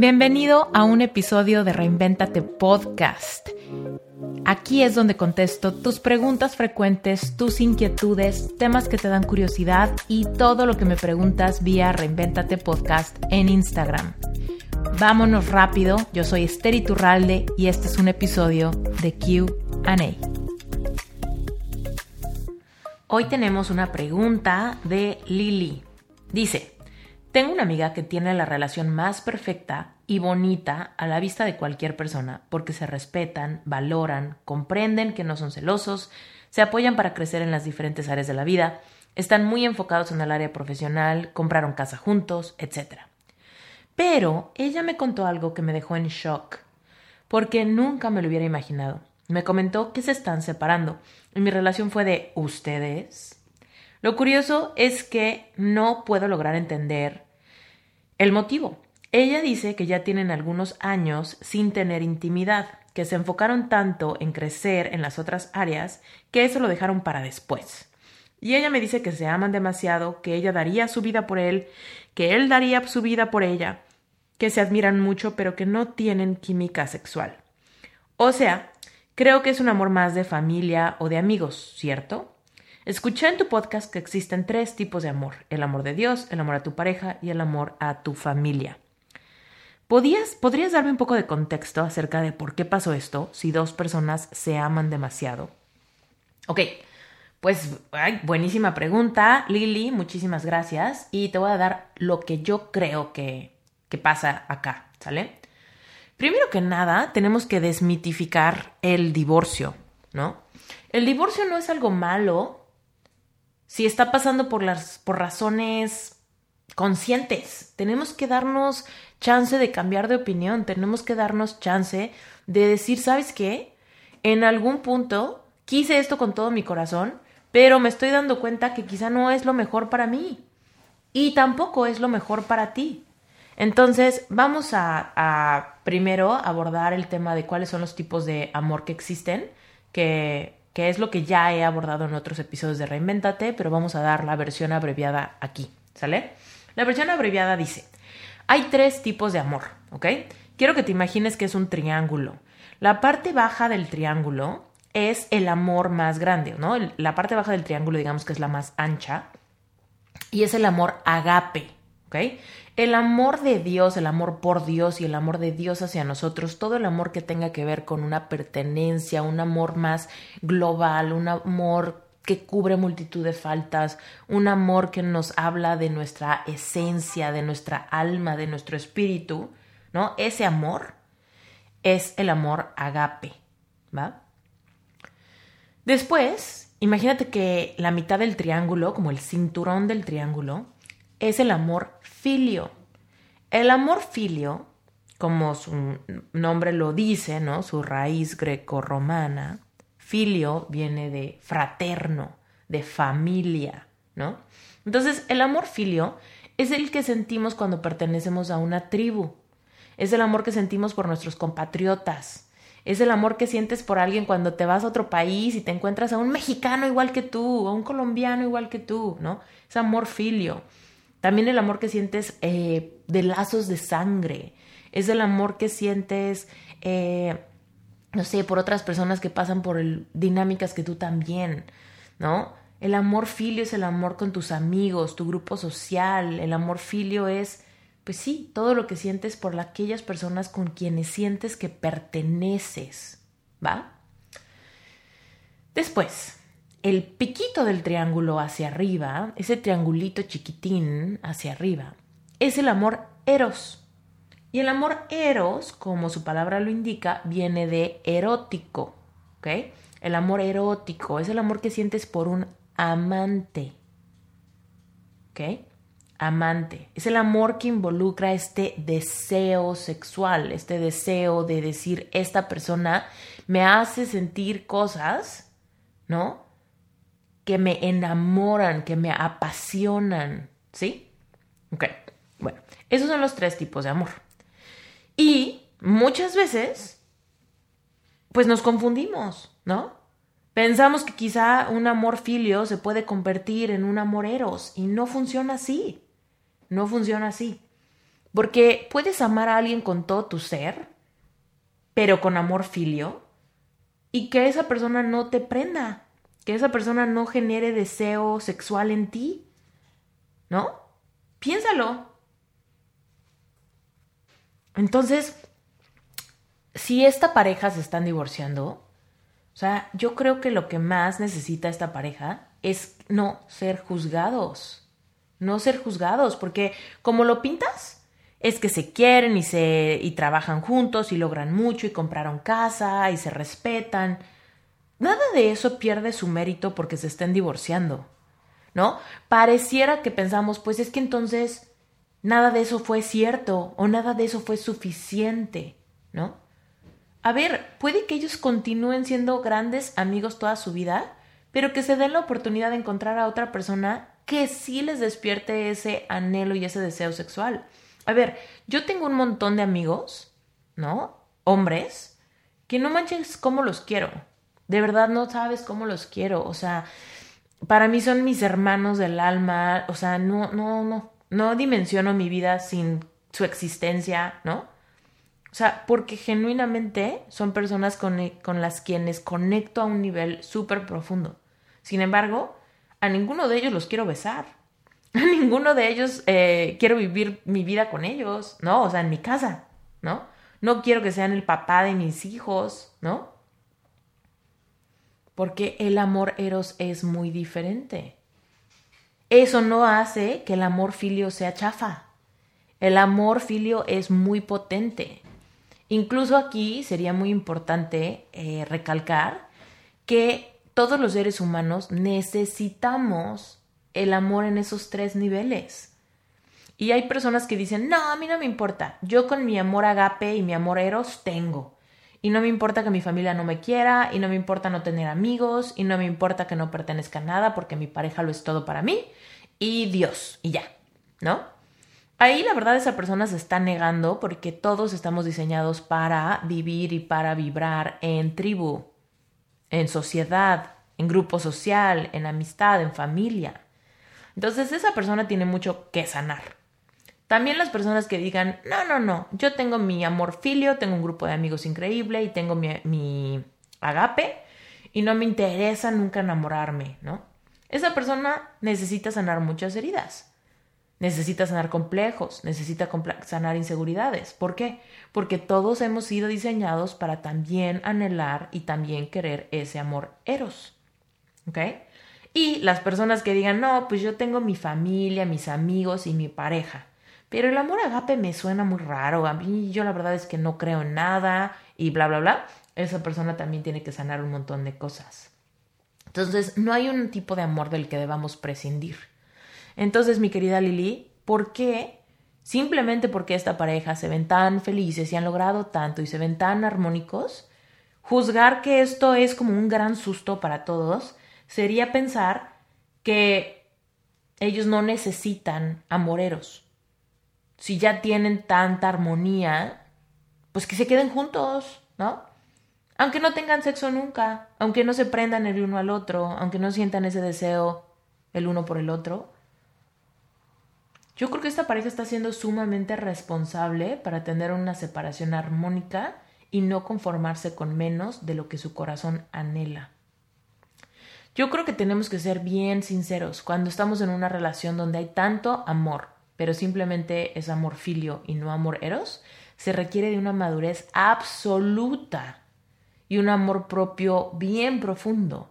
Bienvenido a un episodio de Reinventate Podcast. Aquí es donde contesto tus preguntas frecuentes, tus inquietudes, temas que te dan curiosidad y todo lo que me preguntas vía Reinventate Podcast en Instagram. Vámonos rápido, yo soy Esther Iturralde y este es un episodio de QA. Hoy tenemos una pregunta de Lili. Dice, tengo una amiga que tiene la relación más perfecta y bonita a la vista de cualquier persona porque se respetan, valoran, comprenden que no son celosos, se apoyan para crecer en las diferentes áreas de la vida, están muy enfocados en el área profesional, compraron casa juntos, etc. Pero ella me contó algo que me dejó en shock, porque nunca me lo hubiera imaginado. Me comentó que se están separando y mi relación fue de ustedes. Lo curioso es que no puedo lograr entender el motivo. Ella dice que ya tienen algunos años sin tener intimidad, que se enfocaron tanto en crecer en las otras áreas que eso lo dejaron para después. Y ella me dice que se aman demasiado, que ella daría su vida por él, que él daría su vida por ella, que se admiran mucho pero que no tienen química sexual. O sea, creo que es un amor más de familia o de amigos, ¿cierto? Escuché en tu podcast que existen tres tipos de amor, el amor de Dios, el amor a tu pareja y el amor a tu familia. ¿Podrías, ¿Podrías darme un poco de contexto acerca de por qué pasó esto si dos personas se aman demasiado? Ok, pues buenísima pregunta, Lili, muchísimas gracias y te voy a dar lo que yo creo que, que pasa acá, ¿sale? Primero que nada, tenemos que desmitificar el divorcio, ¿no? El divorcio no es algo malo si está pasando por las por razones conscientes. Tenemos que darnos chance de cambiar de opinión, tenemos que darnos chance de decir, ¿sabes qué? En algún punto quise esto con todo mi corazón, pero me estoy dando cuenta que quizá no es lo mejor para mí y tampoco es lo mejor para ti. Entonces, vamos a, a primero abordar el tema de cuáles son los tipos de amor que existen, que que es lo que ya he abordado en otros episodios de Reinventate, pero vamos a dar la versión abreviada aquí, ¿sale? La versión abreviada dice, hay tres tipos de amor, ¿ok? Quiero que te imagines que es un triángulo. La parte baja del triángulo es el amor más grande, ¿no? La parte baja del triángulo, digamos que es la más ancha, y es el amor agape, ¿ok? El amor de Dios, el amor por Dios y el amor de Dios hacia nosotros, todo el amor que tenga que ver con una pertenencia, un amor más global, un amor que cubre multitud de faltas, un amor que nos habla de nuestra esencia, de nuestra alma, de nuestro espíritu, ¿no? Ese amor es el amor agape, ¿va? Después, imagínate que la mitad del triángulo, como el cinturón del triángulo, es el amor filio. El amor filio, como su nombre lo dice, ¿no? Su raíz greco-romana, filio viene de fraterno, de familia, ¿no? Entonces, el amor filio es el que sentimos cuando pertenecemos a una tribu. Es el amor que sentimos por nuestros compatriotas. Es el amor que sientes por alguien cuando te vas a otro país y te encuentras a un mexicano igual que tú, a un colombiano igual que tú, ¿no? Es amor filio. También el amor que sientes eh, de lazos de sangre. Es el amor que sientes, eh, no sé, por otras personas que pasan por dinámicas que tú también, ¿no? El amor filio es el amor con tus amigos, tu grupo social. El amor filio es, pues sí, todo lo que sientes por aquellas personas con quienes sientes que perteneces, ¿va? Después, el piquito del triángulo hacia arriba, ese triangulito chiquitín hacia arriba, es el amor eros. Y el amor eros, como su palabra lo indica, viene de erótico. ¿Ok? El amor erótico es el amor que sientes por un amante. ¿Ok? Amante. Es el amor que involucra este deseo sexual, este deseo de decir, esta persona me hace sentir cosas, ¿no? Que me enamoran, que me apasionan, ¿sí? Ok, bueno, esos son los tres tipos de amor. Y muchas veces, pues nos confundimos, ¿no? Pensamos que quizá un amor filio se puede convertir en un amor eros y no funciona así. No funciona así. Porque puedes amar a alguien con todo tu ser, pero con amor filio, y que esa persona no te prenda, que esa persona no genere deseo sexual en ti. ¿No? Piénsalo. Entonces, si esta pareja se están divorciando, o sea, yo creo que lo que más necesita esta pareja es no ser juzgados. No ser juzgados, porque como lo pintas, es que se quieren y se y trabajan juntos y logran mucho y compraron casa y se respetan. Nada de eso pierde su mérito porque se estén divorciando. ¿No? Pareciera que pensamos, pues es que entonces nada de eso fue cierto o nada de eso fue suficiente, ¿no? A ver, puede que ellos continúen siendo grandes amigos toda su vida, pero que se den la oportunidad de encontrar a otra persona que sí les despierte ese anhelo y ese deseo sexual. A ver, yo tengo un montón de amigos, ¿no? Hombres, que no manches cómo los quiero. De verdad no sabes cómo los quiero. O sea, para mí son mis hermanos del alma. O sea, no, no, no no dimensiono mi vida sin su existencia, ¿no? O sea, porque genuinamente son personas con, las quienes conecto a un nivel súper profundo. Sin embargo, a ninguno de ellos los quiero besar. A ninguno de ellos eh, quiero vivir mi vida con ellos, ¿no? O sea, en mi casa, ¿no? No quiero que sean el papá de mis hijos, ¿no? Porque el amor eros es muy diferente. Eso no hace que el amor filio sea chafa. El amor filio es muy potente. Incluso aquí sería muy importante eh, recalcar que todos los seres humanos necesitamos el amor en esos tres niveles. Y hay personas que dicen, no, a mí no me importa, yo con mi amor agape y mi amor eros tengo. Y no me importa que mi familia no me quiera, y no me importa no tener amigos, y no me importa que no pertenezca a nada porque mi pareja lo es todo para mí, y Dios, y ya, ¿no? Ahí la verdad esa persona se está negando porque todos estamos diseñados para vivir y para vibrar en tribu, en sociedad, en grupo social, en amistad, en familia. Entonces esa persona tiene mucho que sanar. También las personas que digan, no, no, no, yo tengo mi amor filio, tengo un grupo de amigos increíble y tengo mi, mi agape y no me interesa nunca enamorarme, ¿no? Esa persona necesita sanar muchas heridas, necesita sanar complejos, necesita sanar inseguridades. ¿Por qué? Porque todos hemos sido diseñados para también anhelar y también querer ese amor eros. ¿Ok? Y las personas que digan, no, pues yo tengo mi familia, mis amigos y mi pareja. Pero el amor agape me suena muy raro. A mí yo la verdad es que no creo en nada y bla, bla, bla. Esa persona también tiene que sanar un montón de cosas. Entonces, no hay un tipo de amor del que debamos prescindir. Entonces, mi querida Lili, ¿por qué? Simplemente porque esta pareja se ven tan felices y han logrado tanto y se ven tan armónicos, juzgar que esto es como un gran susto para todos sería pensar que ellos no necesitan amoreros. Si ya tienen tanta armonía, pues que se queden juntos, ¿no? Aunque no tengan sexo nunca, aunque no se prendan el uno al otro, aunque no sientan ese deseo el uno por el otro. Yo creo que esta pareja está siendo sumamente responsable para tener una separación armónica y no conformarse con menos de lo que su corazón anhela. Yo creo que tenemos que ser bien sinceros cuando estamos en una relación donde hay tanto amor, pero simplemente es amor filio y no amor eros, se requiere de una madurez absoluta y un amor propio bien profundo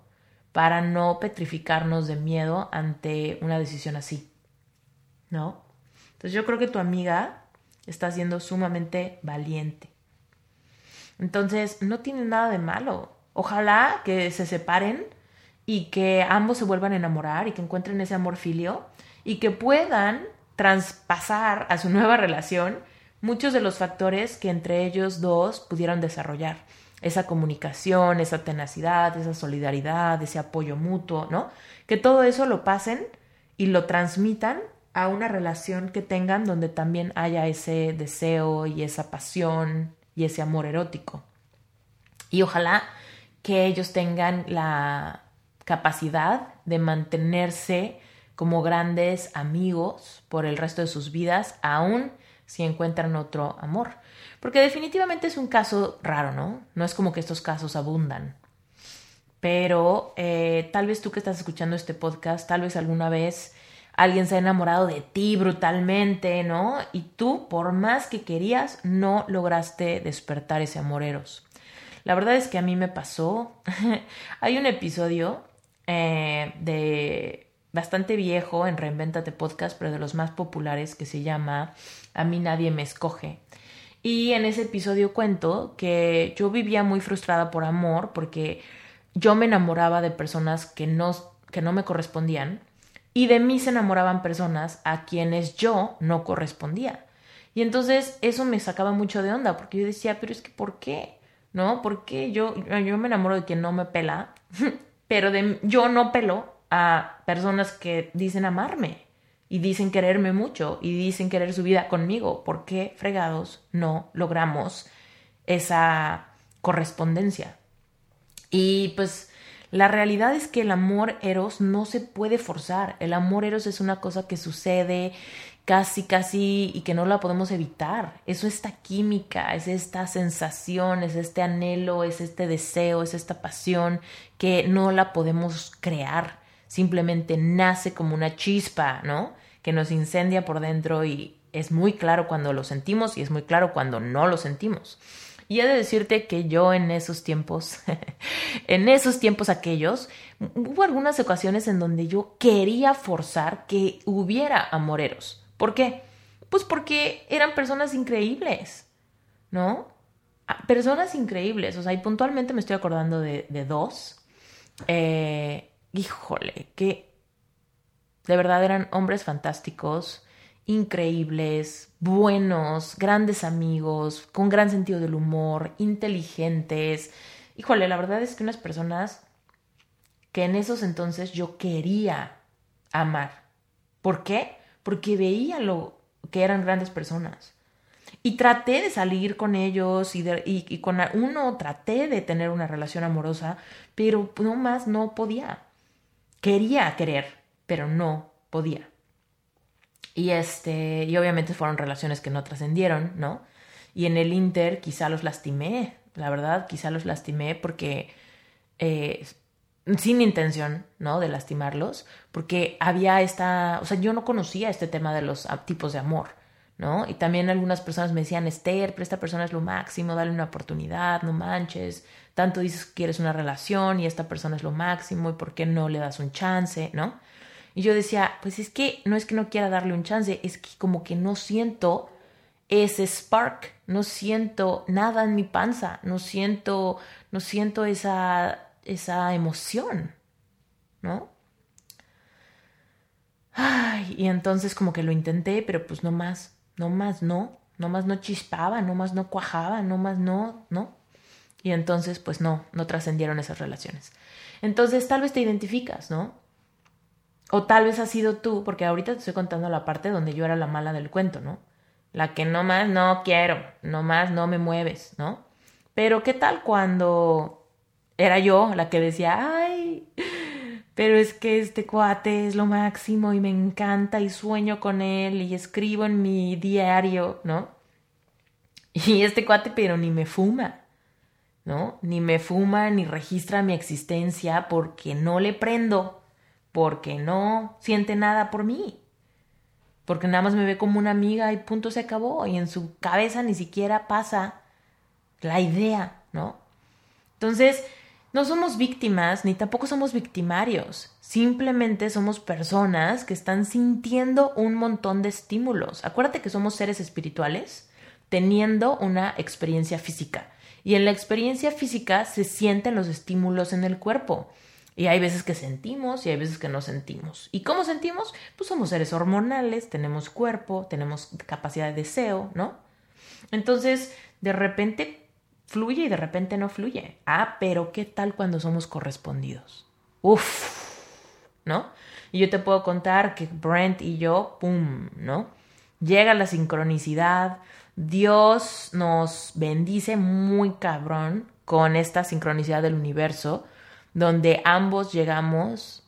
para no petrificarnos de miedo ante una decisión así. ¿No? Entonces yo creo que tu amiga está siendo sumamente valiente. Entonces no tiene nada de malo. Ojalá que se separen y que ambos se vuelvan a enamorar y que encuentren ese amor filio y que puedan traspasar a su nueva relación muchos de los factores que entre ellos dos pudieron desarrollar esa comunicación, esa tenacidad, esa solidaridad, ese apoyo mutuo, ¿no? Que todo eso lo pasen y lo transmitan a una relación que tengan donde también haya ese deseo y esa pasión y ese amor erótico. Y ojalá que ellos tengan la capacidad de mantenerse como grandes amigos por el resto de sus vidas, aún si encuentran otro amor. Porque definitivamente es un caso raro, ¿no? No es como que estos casos abundan. Pero eh, tal vez tú que estás escuchando este podcast, tal vez alguna vez alguien se ha enamorado de ti brutalmente, ¿no? Y tú, por más que querías, no lograste despertar ese amoreros. La verdad es que a mí me pasó. Hay un episodio eh, de bastante viejo en Reinventate Podcast, pero de los más populares, que se llama A mí nadie me escoge. Y en ese episodio cuento que yo vivía muy frustrada por amor porque yo me enamoraba de personas que no, que no me correspondían y de mí se enamoraban personas a quienes yo no correspondía. Y entonces eso me sacaba mucho de onda porque yo decía, pero es que ¿por qué? ¿No? Porque yo, yo me enamoro de quien no me pela, pero de, yo no pelo a personas que dicen amarme y dicen quererme mucho y dicen querer su vida conmigo. ¿Por qué fregados no logramos esa correspondencia? Y pues la realidad es que el amor eros no se puede forzar. El amor eros es una cosa que sucede casi, casi y que no la podemos evitar. Eso es esta química, es esta sensación, es este anhelo, es este deseo, es esta pasión que no la podemos crear. Simplemente nace como una chispa, ¿no? Que nos incendia por dentro y es muy claro cuando lo sentimos y es muy claro cuando no lo sentimos. Y he de decirte que yo en esos tiempos, en esos tiempos aquellos, hubo algunas ocasiones en donde yo quería forzar que hubiera amoreros. ¿Por qué? Pues porque eran personas increíbles, ¿no? Ah, personas increíbles, o sea, y puntualmente me estoy acordando de, dos. Eh, híjole, que de verdad eran hombres fantásticos, increíbles, buenos, grandes amigos, con gran sentido del humor, inteligentes. Híjole, la verdad es que unas personas que en esos entonces yo quería amar. ¿Por qué? Porque veía lo que eran grandes personas. Y traté de salir con ellos y, y con uno traté de tener una relación amorosa, pero no más no podía. Quería querer, pero no podía. Y este, y obviamente fueron relaciones que no trascendieron, ¿no? Y en el Inter quizá los lastimé, la verdad, quizá los lastimé porque eh, sin intención, ¿no? De lastimarlos, porque había esta, o sea, yo no conocía este tema de los tipos de amor, ¿no? Y también algunas personas me decían, Esther, pero esta persona es lo máximo, dale una oportunidad, no manches, tanto dices que quieres una relación y esta persona es lo máximo y por qué no le das un chance, ¿no? Y yo decía, pues es que no es que no quiera darle un chance, es que como que no siento ese spark, no siento nada en mi panza, no siento, no siento esa, esa emoción, ¿no? Ay, y entonces como que lo intenté, pero pues no más, no más no, no más no chispaba, no más no cuajaba, no más no, ¿no? Y entonces pues no, no trascendieron esas relaciones. Entonces tal vez te identificas, ¿no? O tal vez has sido tú, porque ahorita te estoy contando la parte donde yo era la mala del cuento, ¿no? La que no más no quiero, no más no me mueves, ¿no? Pero ¿qué tal cuando era yo la que decía, ay, pero es que este cuate es lo máximo y me encanta y sueño con él y escribo en mi diario, ¿no? Y este cuate pero ni me fuma, ¿no? Ni me fuma ni registra mi existencia porque no le prendo porque no siente nada por mí, porque nada más me ve como una amiga y punto se acabó, y en su cabeza ni siquiera pasa la idea, ¿no? Entonces, no somos víctimas ni tampoco somos victimarios, simplemente somos personas que están sintiendo un montón de estímulos. Acuérdate que somos seres espirituales teniendo una experiencia física. Y en la experiencia física se sienten los estímulos en el cuerpo. Y hay veces que sentimos y hay veces que no sentimos. ¿Y cómo sentimos? Pues somos seres hormonales, tenemos cuerpo, tenemos capacidad de deseo, ¿no? Entonces, de repente fluye y de repente no fluye. Ah, pero ¿qué tal cuando somos correspondidos? Uf, ¿no? Y yo te puedo contar que Brent y yo, ¡pum!, ¿no? Llega la sincronicidad, Dios nos bendice muy cabrón con esta sincronicidad del universo donde ambos llegamos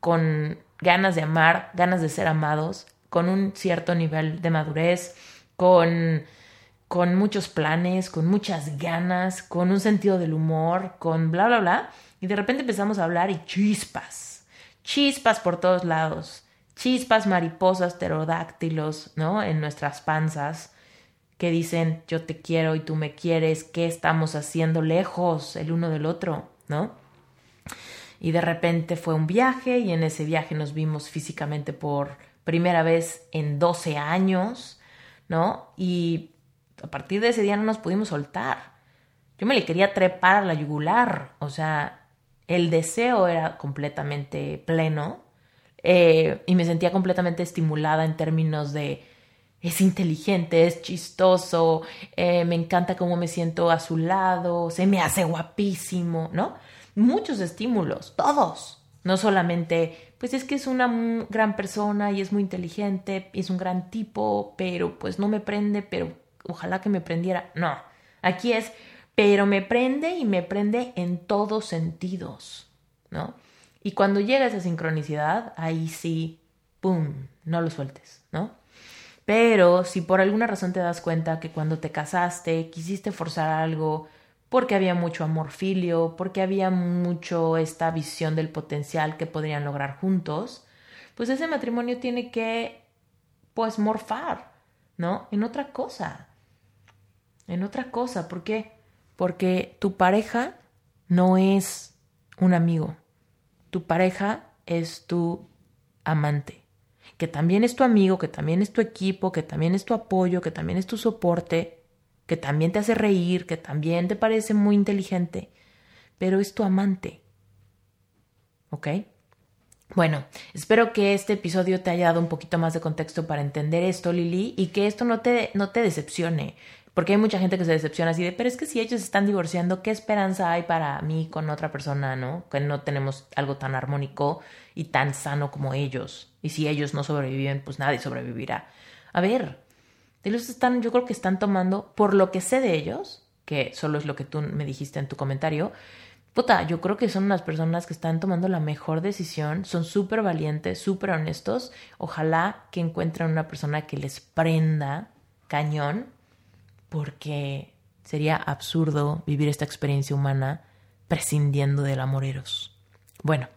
con ganas de amar, ganas de ser amados, con un cierto nivel de madurez, con, con muchos planes, con muchas ganas, con un sentido del humor, con bla, bla, bla. Y de repente empezamos a hablar y chispas, chispas por todos lados, chispas, mariposas, pterodáctilos, ¿no? En nuestras panzas que dicen yo te quiero y tú me quieres, ¿qué estamos haciendo lejos el uno del otro, ¿no? Y de repente fue un viaje y en ese viaje nos vimos físicamente por primera vez en 12 años, ¿no? Y a partir de ese día no nos pudimos soltar. Yo me le quería trepar a la yugular, o sea, el deseo era completamente pleno eh, y me sentía completamente estimulada en términos de es inteligente, es chistoso, eh, me encanta cómo me siento a su lado, se me hace guapísimo, ¿no? Muchos estímulos, todos. No solamente, pues es que es una gran persona y es muy inteligente es un gran tipo, pero pues no me prende, pero ojalá que me prendiera. No, aquí es, pero me prende y me prende en todos sentidos, ¿no? Y cuando llega esa sincronicidad, ahí sí, ¡pum!, no lo sueltes, ¿no? Pero si por alguna razón te das cuenta que cuando te casaste quisiste forzar algo porque había mucho amor filio, porque había mucho esta visión del potencial que podrían lograr juntos, pues ese matrimonio tiene que pues morfar, ¿no? En otra cosa. En otra cosa, ¿por qué? Porque tu pareja no es un amigo. Tu pareja es tu amante que también es tu amigo, que también es tu equipo, que también es tu apoyo, que también es tu soporte, que también te hace reír, que también te parece muy inteligente, pero es tu amante. ¿Ok? Bueno, espero que este episodio te haya dado un poquito más de contexto para entender esto, Lili, y que esto no te, no te decepcione. Porque hay mucha gente que se decepciona así de, pero es que si ellos están divorciando, ¿qué esperanza hay para mí con otra persona, no? Que no tenemos algo tan armónico y tan sano como ellos. Y si ellos no sobreviven, pues nadie sobrevivirá. A ver, ellos están, yo creo que están tomando, por lo que sé de ellos, que solo es lo que tú me dijiste en tu comentario, puta, yo creo que son unas personas que están tomando la mejor decisión, son súper valientes, súper honestos. Ojalá que encuentren una persona que les prenda cañón porque sería absurdo vivir esta experiencia humana prescindiendo del amoreros. Bueno,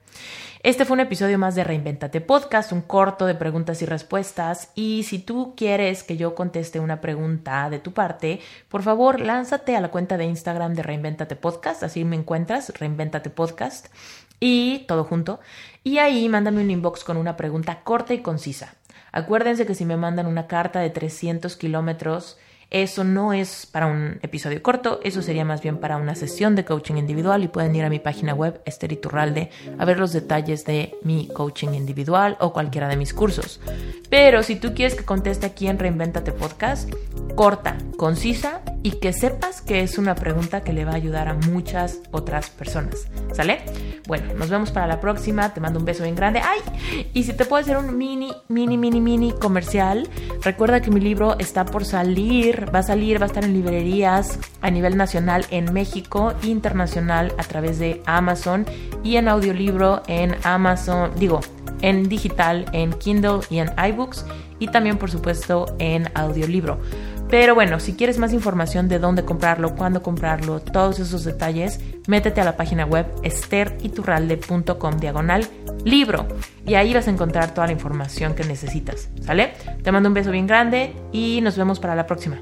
este fue un episodio más de Reinventate Podcast, un corto de preguntas y respuestas. Y si tú quieres que yo conteste una pregunta de tu parte, por favor, lánzate a la cuenta de Instagram de Reinventate Podcast, así me encuentras, Reinventate Podcast, y todo junto. Y ahí mándame un inbox con una pregunta corta y concisa. Acuérdense que si me mandan una carta de 300 kilómetros, eso no es para un episodio corto, eso sería más bien para una sesión de coaching individual y pueden ir a mi página web Esteriturralde a ver los detalles de mi coaching individual o cualquiera de mis cursos. Pero si tú quieres que conteste aquí en Reinventate Podcast, corta, concisa y que sepas que es una pregunta que le va a ayudar a muchas otras personas. ¿Sale? Bueno, nos vemos para la próxima. Te mando un beso bien grande. ¡Ay! Y si te puedo hacer un mini, mini, mini, mini comercial, recuerda que mi libro está por va a salir, va a estar en librerías a nivel nacional en México, internacional a través de Amazon y en audiolibro en Amazon, digo, en digital, en Kindle y en iBooks y también por supuesto en audiolibro. Pero bueno, si quieres más información de dónde comprarlo, cuándo comprarlo, todos esos detalles, métete a la página web esteriturralde.com diagonal libro y ahí vas a encontrar toda la información que necesitas. ¿Sale? Te mando un beso bien grande y nos vemos para la próxima.